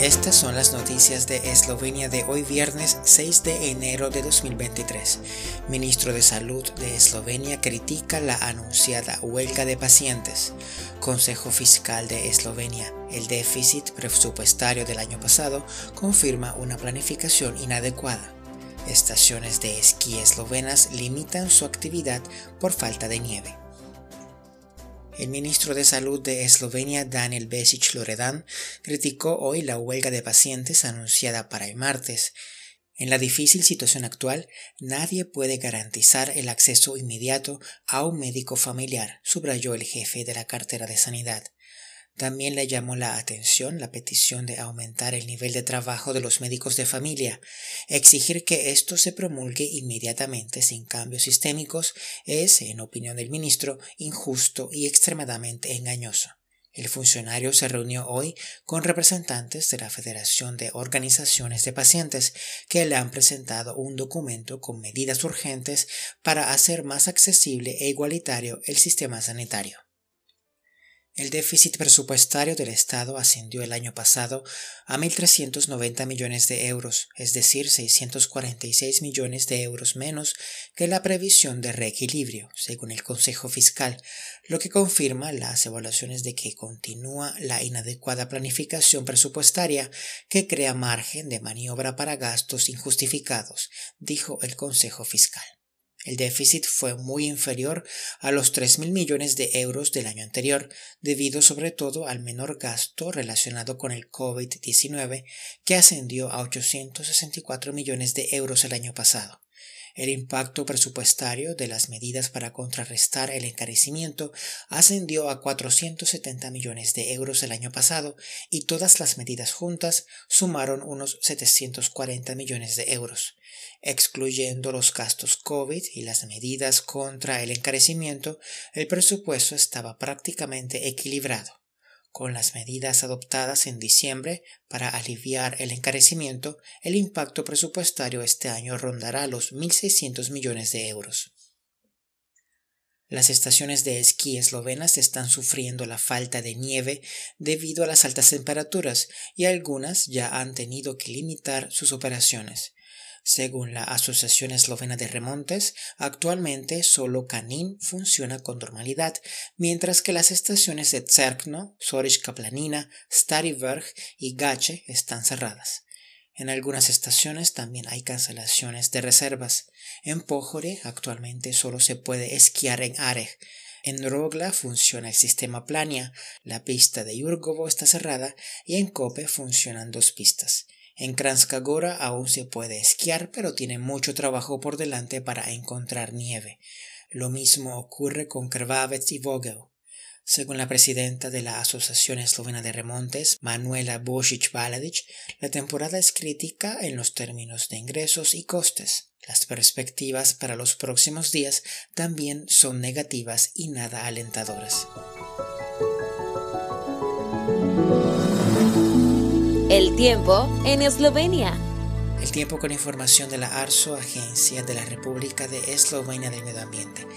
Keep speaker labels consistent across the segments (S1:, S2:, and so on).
S1: Estas son las noticias de Eslovenia de hoy viernes 6 de enero de 2023. Ministro de Salud de Eslovenia critica la anunciada huelga de pacientes. Consejo Fiscal de Eslovenia. El déficit presupuestario del año pasado confirma una planificación inadecuada. Estaciones de esquí eslovenas limitan su actividad por falta de nieve. El ministro de Salud de Eslovenia, Daniel Besic Loredan, criticó hoy la huelga de pacientes anunciada para el martes. En la difícil situación actual, nadie puede garantizar el acceso inmediato a un médico familiar, subrayó el jefe de la cartera de Sanidad. También le llamó la atención la petición de aumentar el nivel de trabajo de los médicos de familia. Exigir que esto se promulgue inmediatamente sin cambios sistémicos es, en opinión del ministro, injusto y extremadamente engañoso. El funcionario se reunió hoy con representantes de la Federación de Organizaciones de Pacientes que le han presentado un documento con medidas urgentes para hacer más accesible e igualitario el sistema sanitario. El déficit presupuestario del Estado ascendió el año pasado a 1.390 millones de euros, es decir, 646 millones de euros menos que la previsión de reequilibrio, según el Consejo Fiscal, lo que confirma las evaluaciones de que continúa la inadecuada planificación presupuestaria que crea margen de maniobra para gastos injustificados, dijo el Consejo Fiscal. El déficit fue muy inferior a los 3.000 millones de euros del año anterior, debido sobre todo al menor gasto relacionado con el COVID-19, que ascendió a 864 millones de euros el año pasado. El impacto presupuestario de las medidas para contrarrestar el encarecimiento ascendió a 470 millones de euros el año pasado y todas las medidas juntas sumaron unos 740 millones de euros. Excluyendo los gastos COVID y las medidas contra el encarecimiento, el presupuesto estaba prácticamente equilibrado. Con las medidas adoptadas en diciembre para aliviar el encarecimiento, el impacto presupuestario este año rondará los 1.600 millones de euros. Las estaciones de esquí eslovenas están sufriendo la falta de nieve debido a las altas temperaturas y algunas ya han tenido que limitar sus operaciones. Según la Asociación Eslovena de Remontes, actualmente solo Canin funciona con normalidad, mientras que las estaciones de Cerkno, Soriška Planina, Stari Vrh y Gache están cerradas. En algunas estaciones también hay cancelaciones de reservas. En Pohore actualmente solo se puede esquiar en Arej. En Rogla funciona el sistema Plania, la pista de Yurgovo está cerrada y en Kope funcionan dos pistas. En Kranskagora aún se puede esquiar, pero tiene mucho trabajo por delante para encontrar nieve. Lo mismo ocurre con Krvavec y Vogel. Según la presidenta de la Asociación Eslovena de Remontes, Manuela Bosic Baladic, la temporada es crítica en los términos de ingresos y costes. Las perspectivas para los próximos días también son negativas y nada alentadoras.
S2: El tiempo en Eslovenia.
S1: El tiempo con información de la ARSO, Agencia de la República de Eslovenia del Medio Ambiente.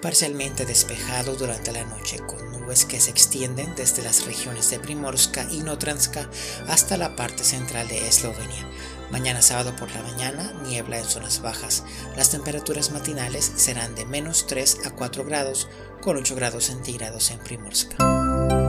S1: Parcialmente despejado durante la noche, con nubes que se extienden desde las regiones de Primorska y Notranska hasta la parte central de Eslovenia. Mañana sábado por la mañana, niebla en zonas bajas. Las temperaturas matinales serán de menos 3 a 4 grados, con 8 grados centígrados en Primorska.